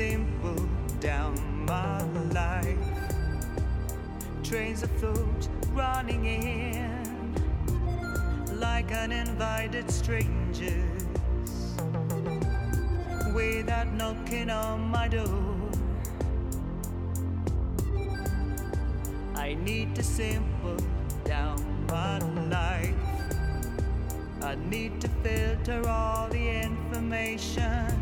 simple down my life. Trains thought running in like uninvited strangers without knocking on my door. I need to simple down my life. I need to filter all the information.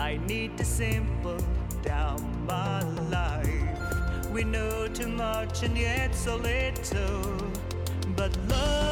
I need to simple down my life. We know too much and yet so little. But love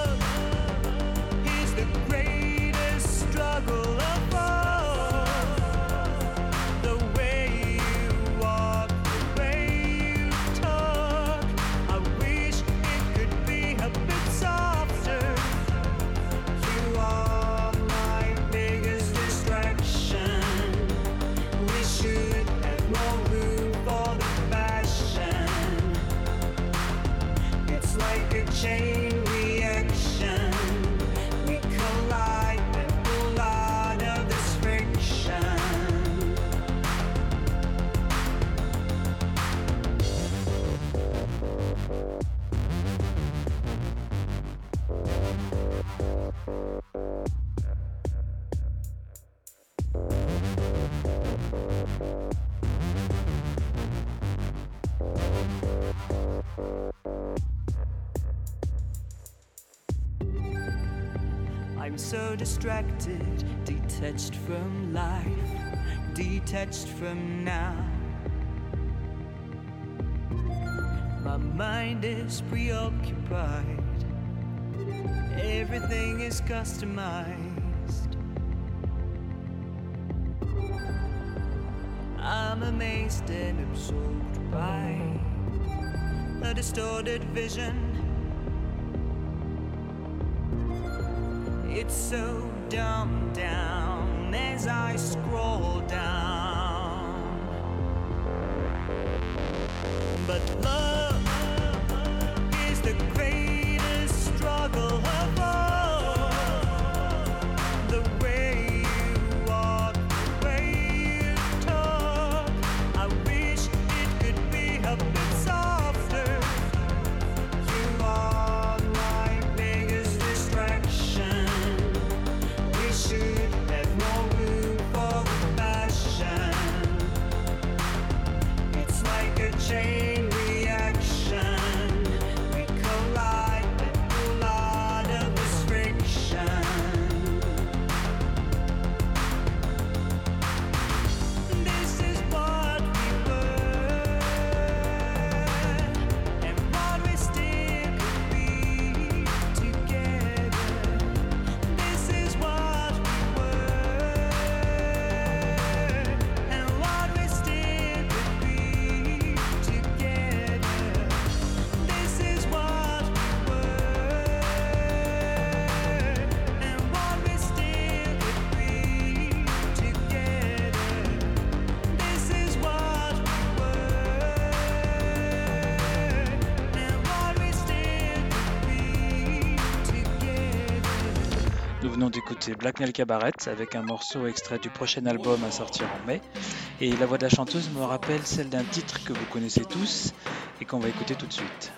distracted, detached from life, detached from now. My mind is preoccupied, everything is customized. I'm amazed and absorbed by a distorted vision. shame. D'écouter Blackmail Cabaret avec un morceau extrait du prochain album à sortir en mai. Et la voix de la chanteuse me rappelle celle d'un titre que vous connaissez tous et qu'on va écouter tout de suite.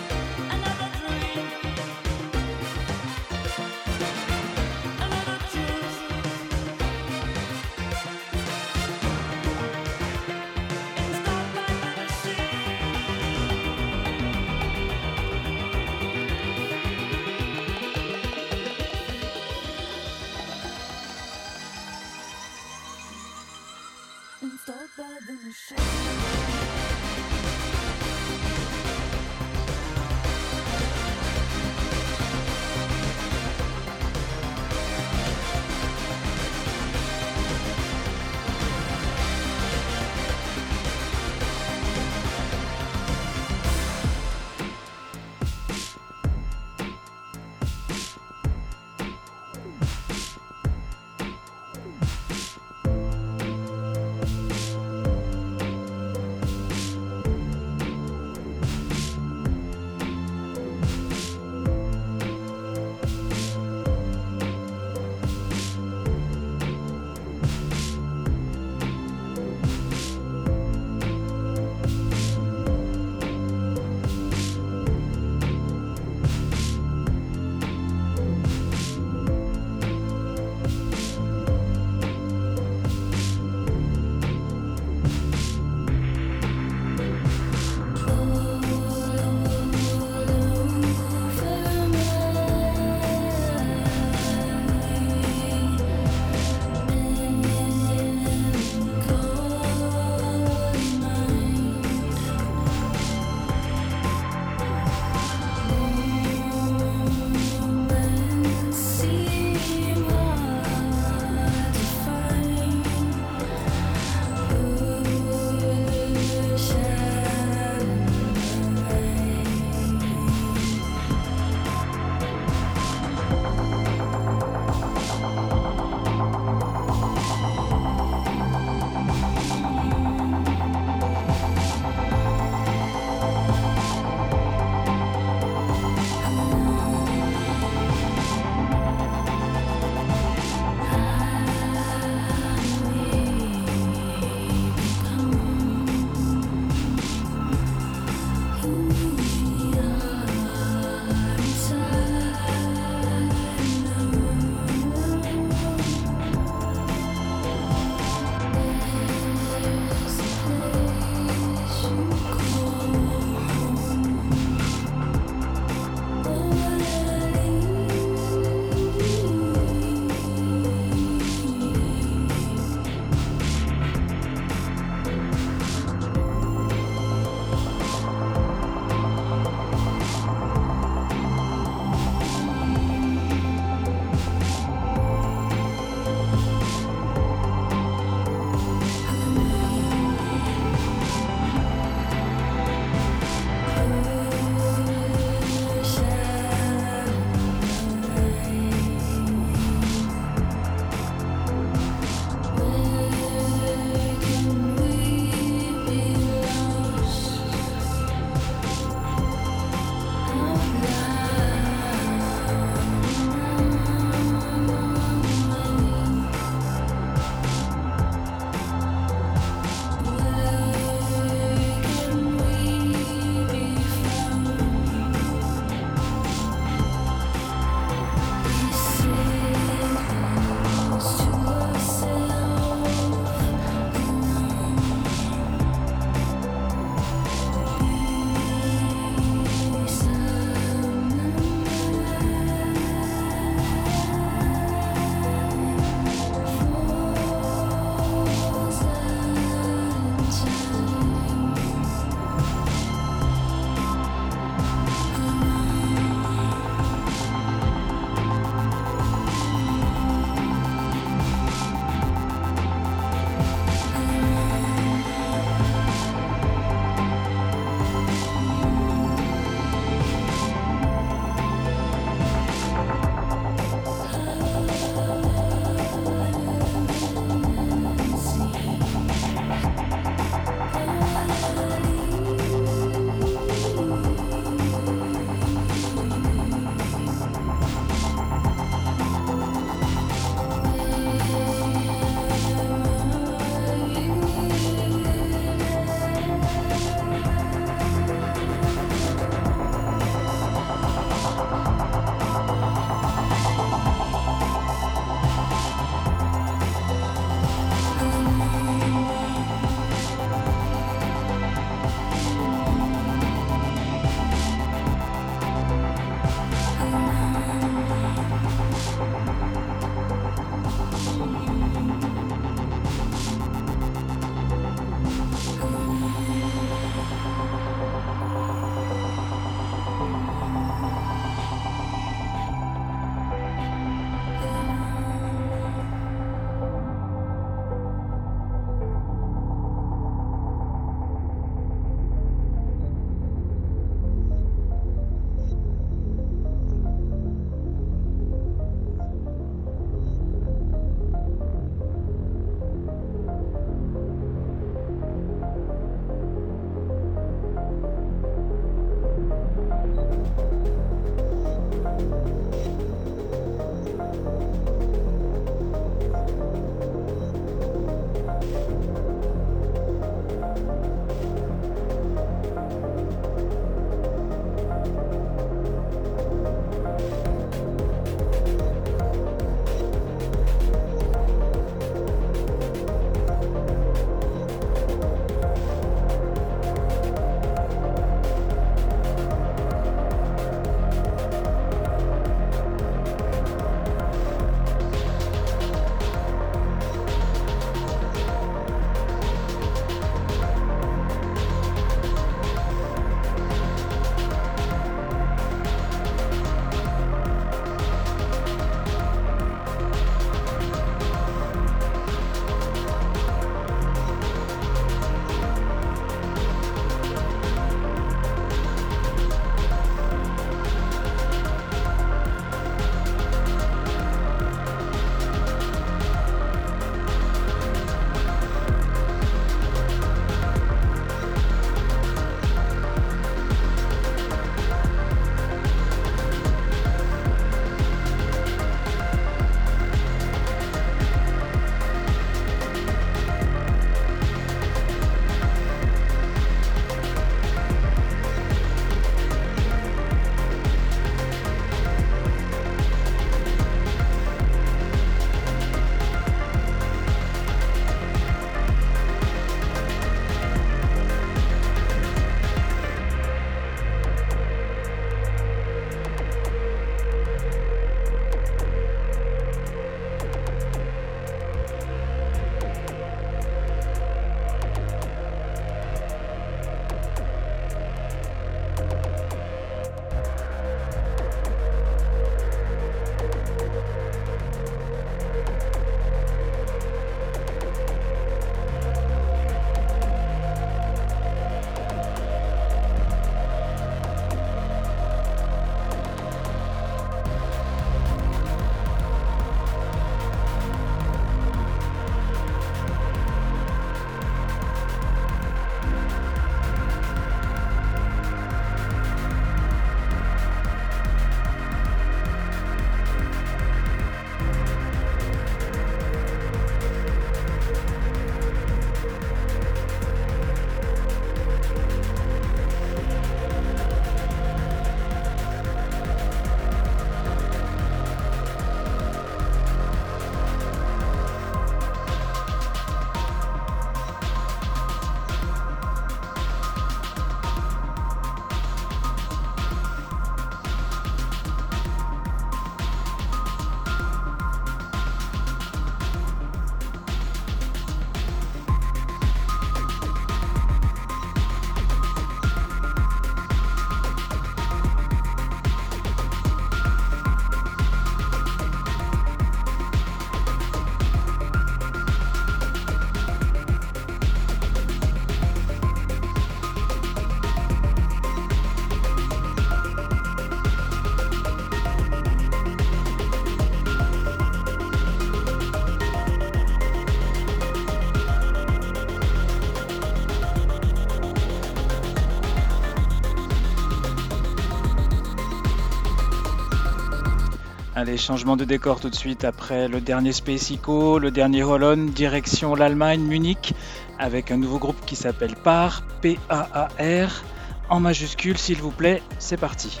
Allez, changement de décor tout de suite après le dernier Space Eco, le dernier Holon, direction l'Allemagne, Munich, avec un nouveau groupe qui s'appelle PAR, P-A-A-R, en majuscule s'il vous plaît, c'est parti.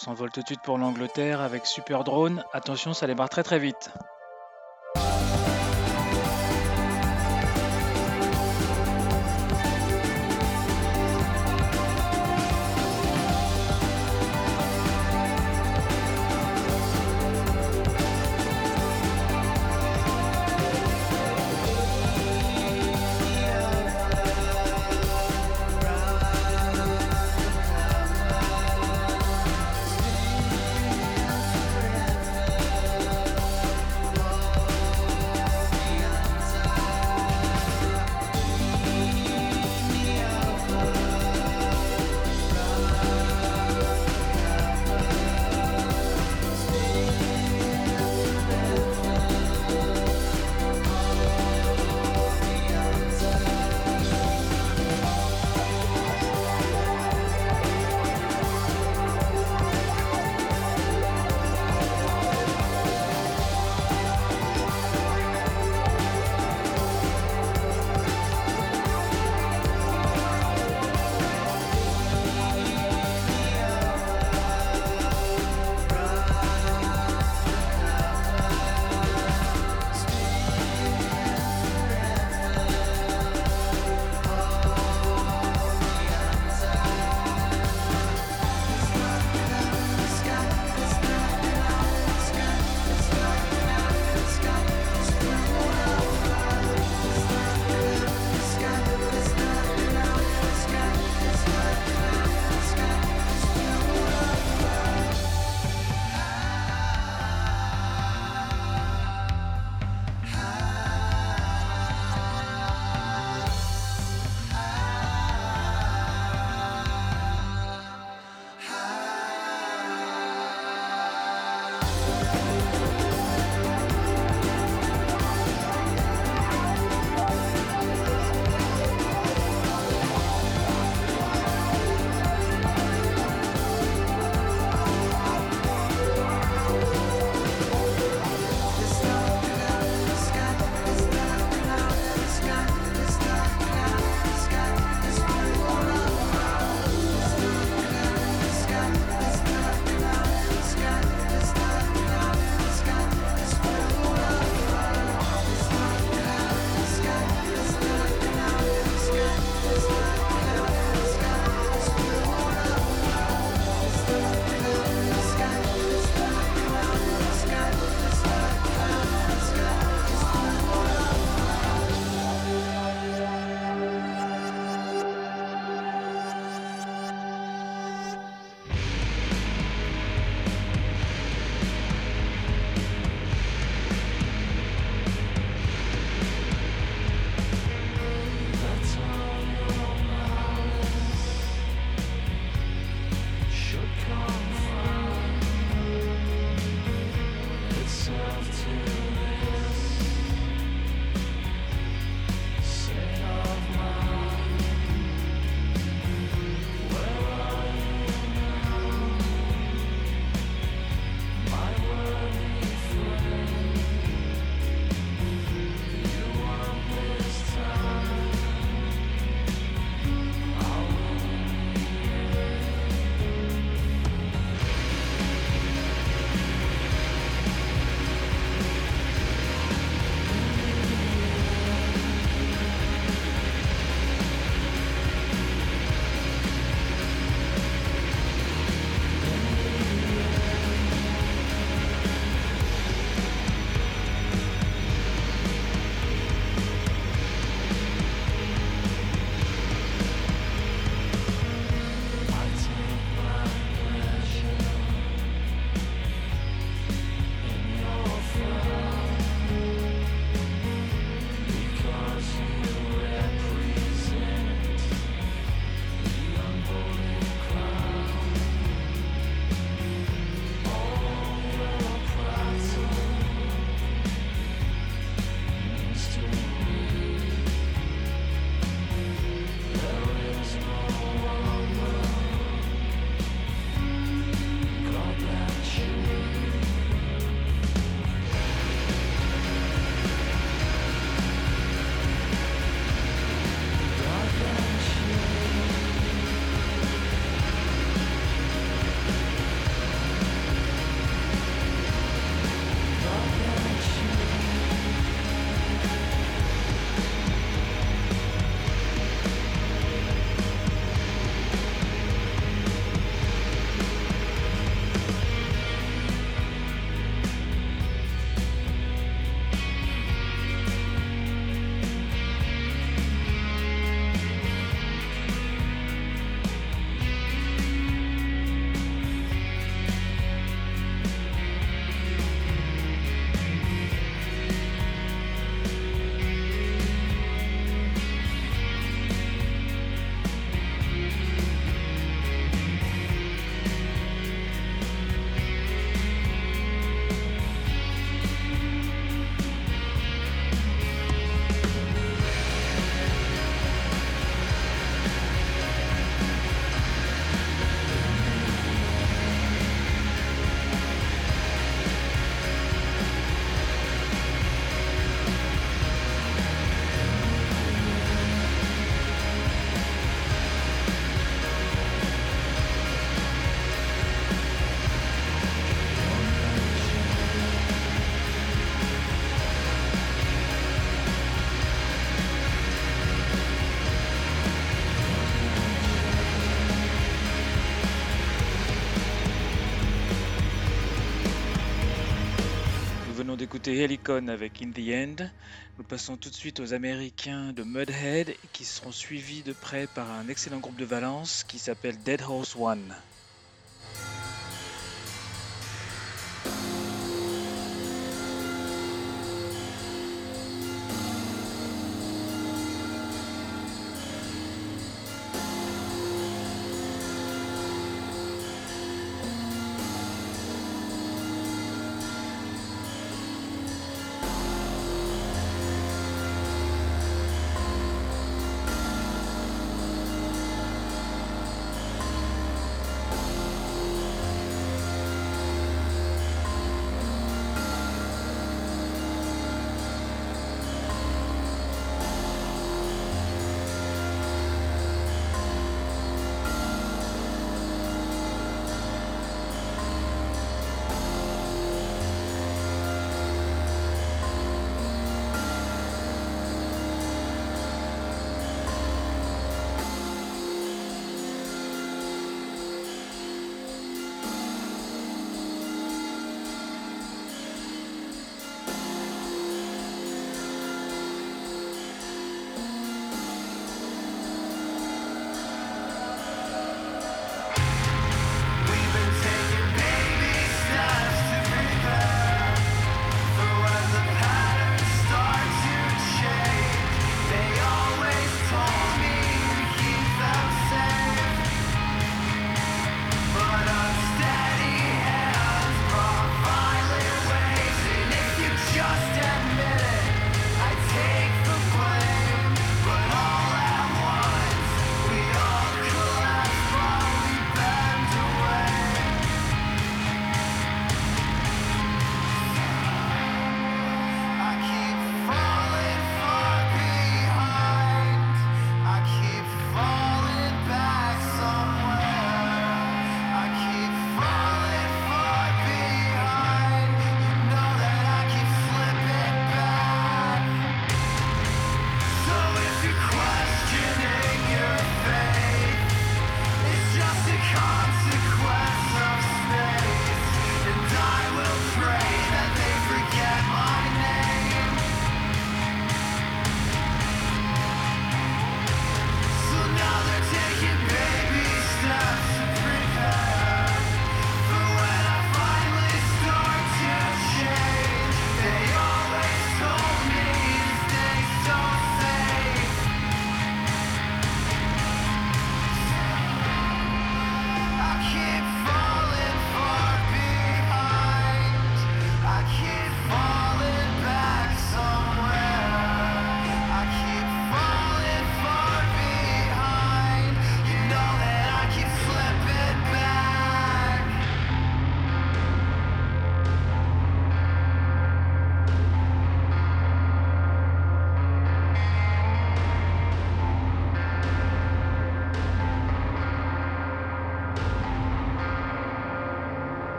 S'envole tout de suite pour l'Angleterre avec Super Drone. Attention, ça démarre très très vite. D'écouter Helicon avec In the End. Nous passons tout de suite aux Américains de Mudhead qui seront suivis de près par un excellent groupe de Valence qui s'appelle Dead Horse One.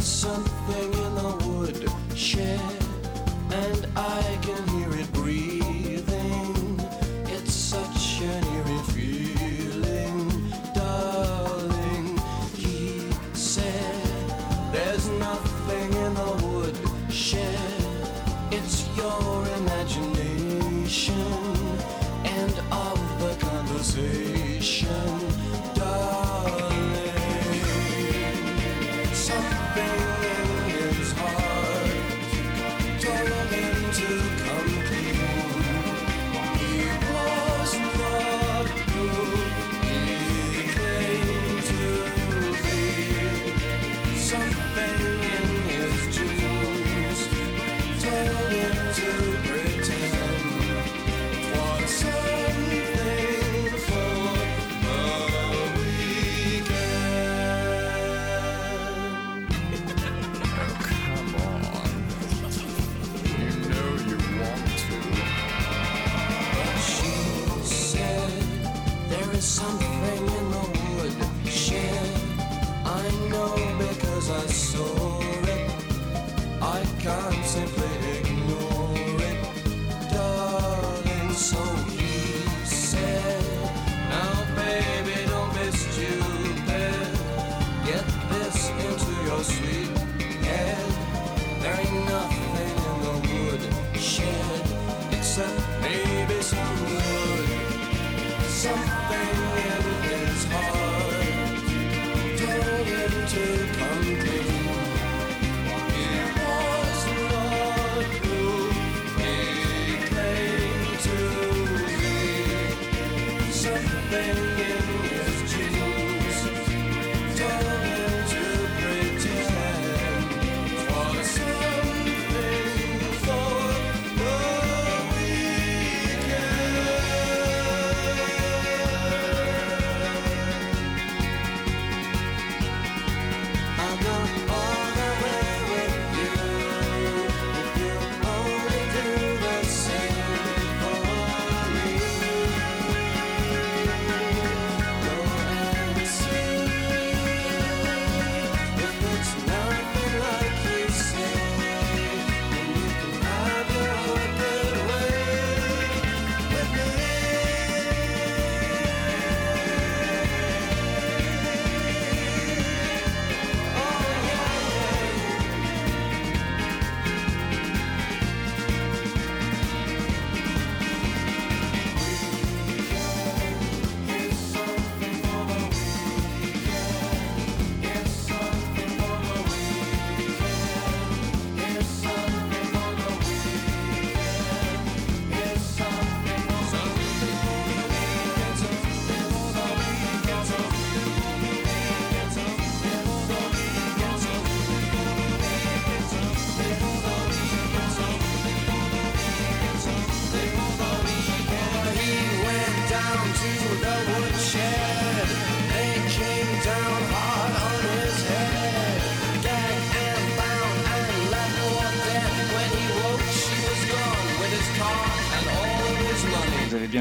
something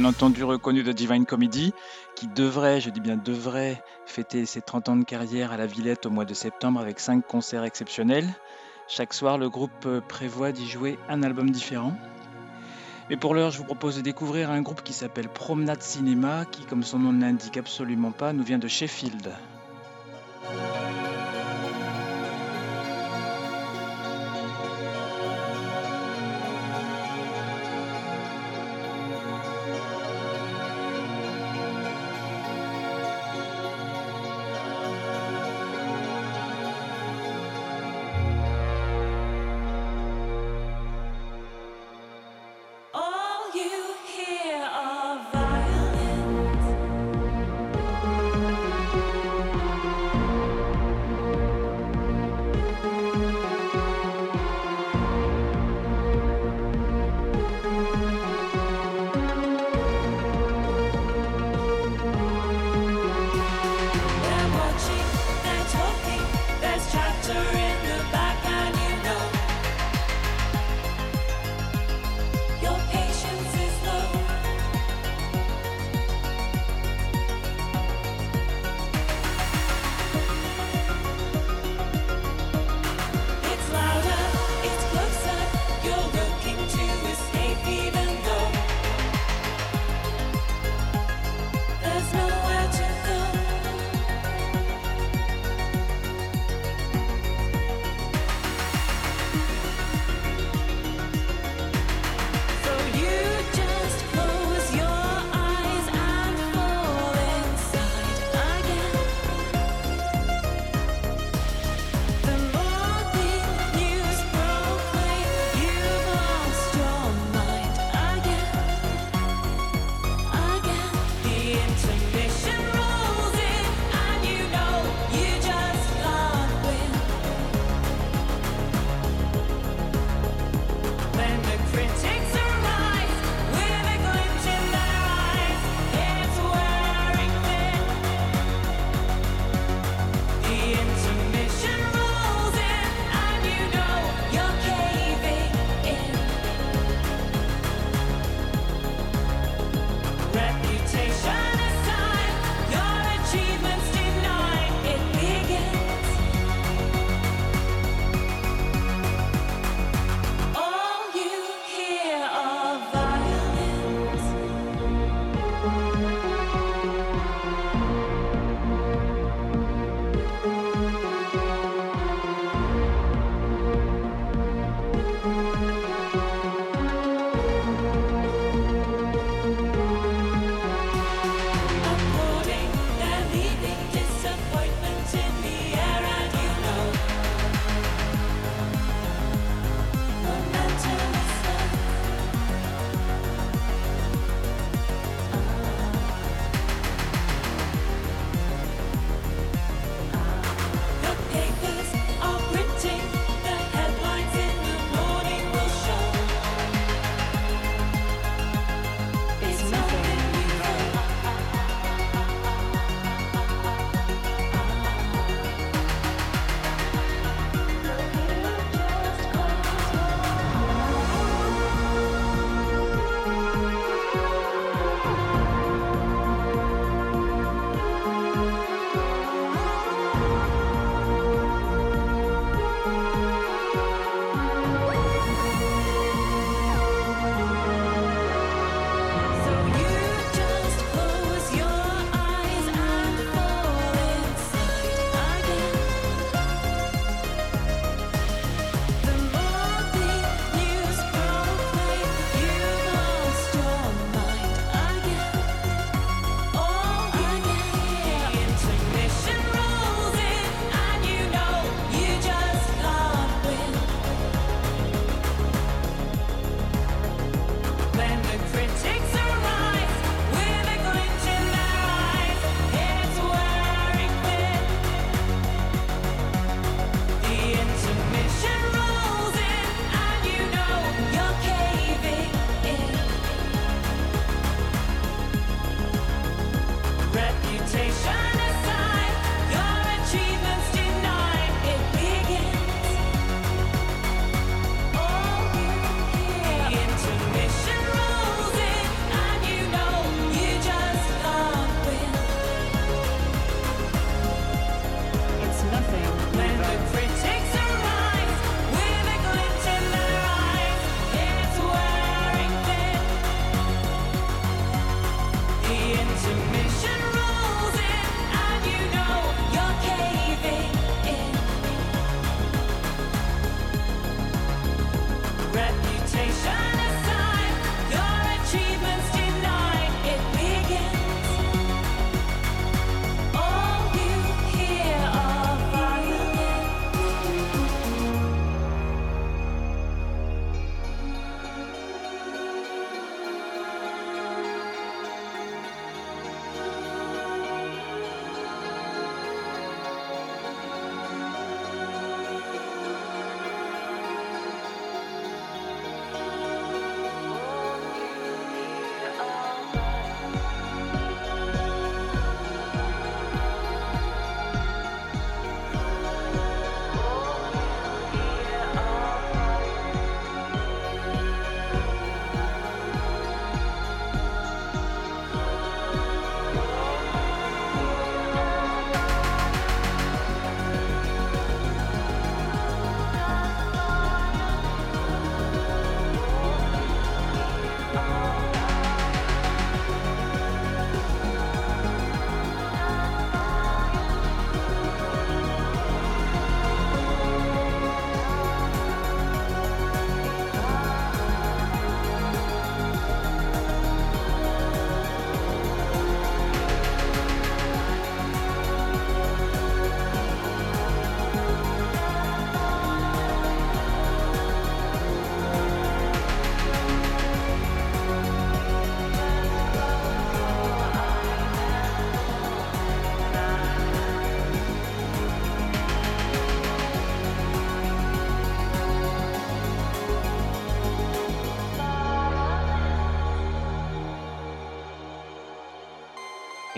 entendu reconnu de Divine Comedy, qui devrait, je dis bien devrait, fêter ses 30 ans de carrière à la Villette au mois de septembre avec 5 concerts exceptionnels. Chaque soir, le groupe euh, prévoit d'y jouer un album différent. Mais pour l'heure, je vous propose de découvrir un groupe qui s'appelle Promenade Cinéma, qui, comme son nom ne l'indique absolument pas, nous vient de Sheffield.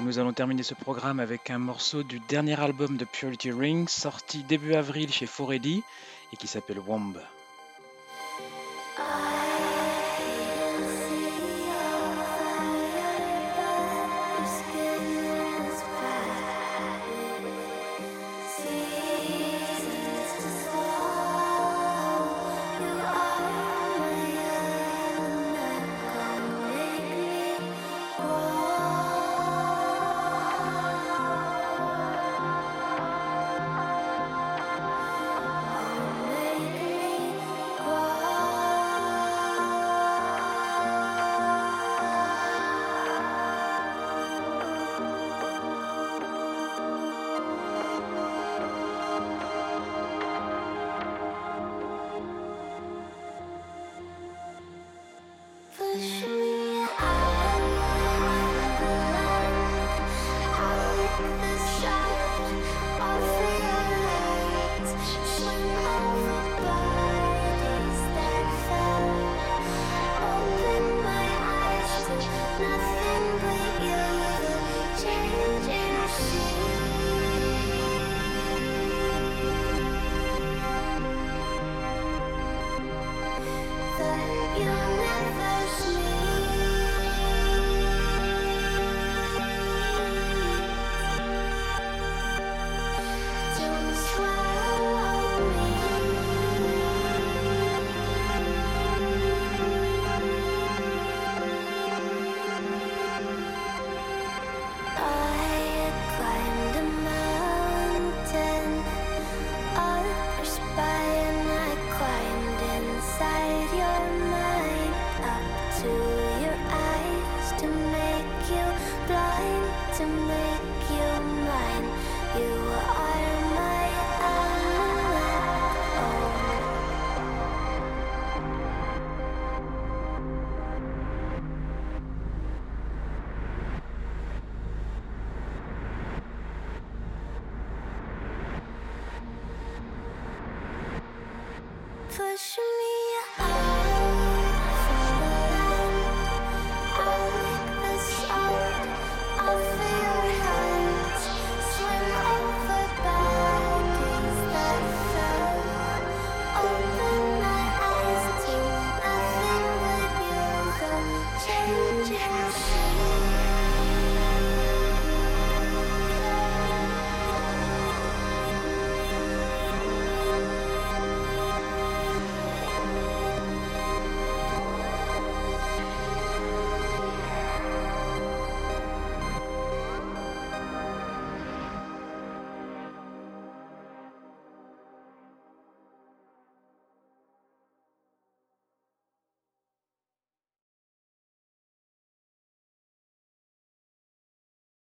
nous allons terminer ce programme avec un morceau du dernier album de Purity Ring, sorti début avril chez Forelli et qui s'appelle Womb.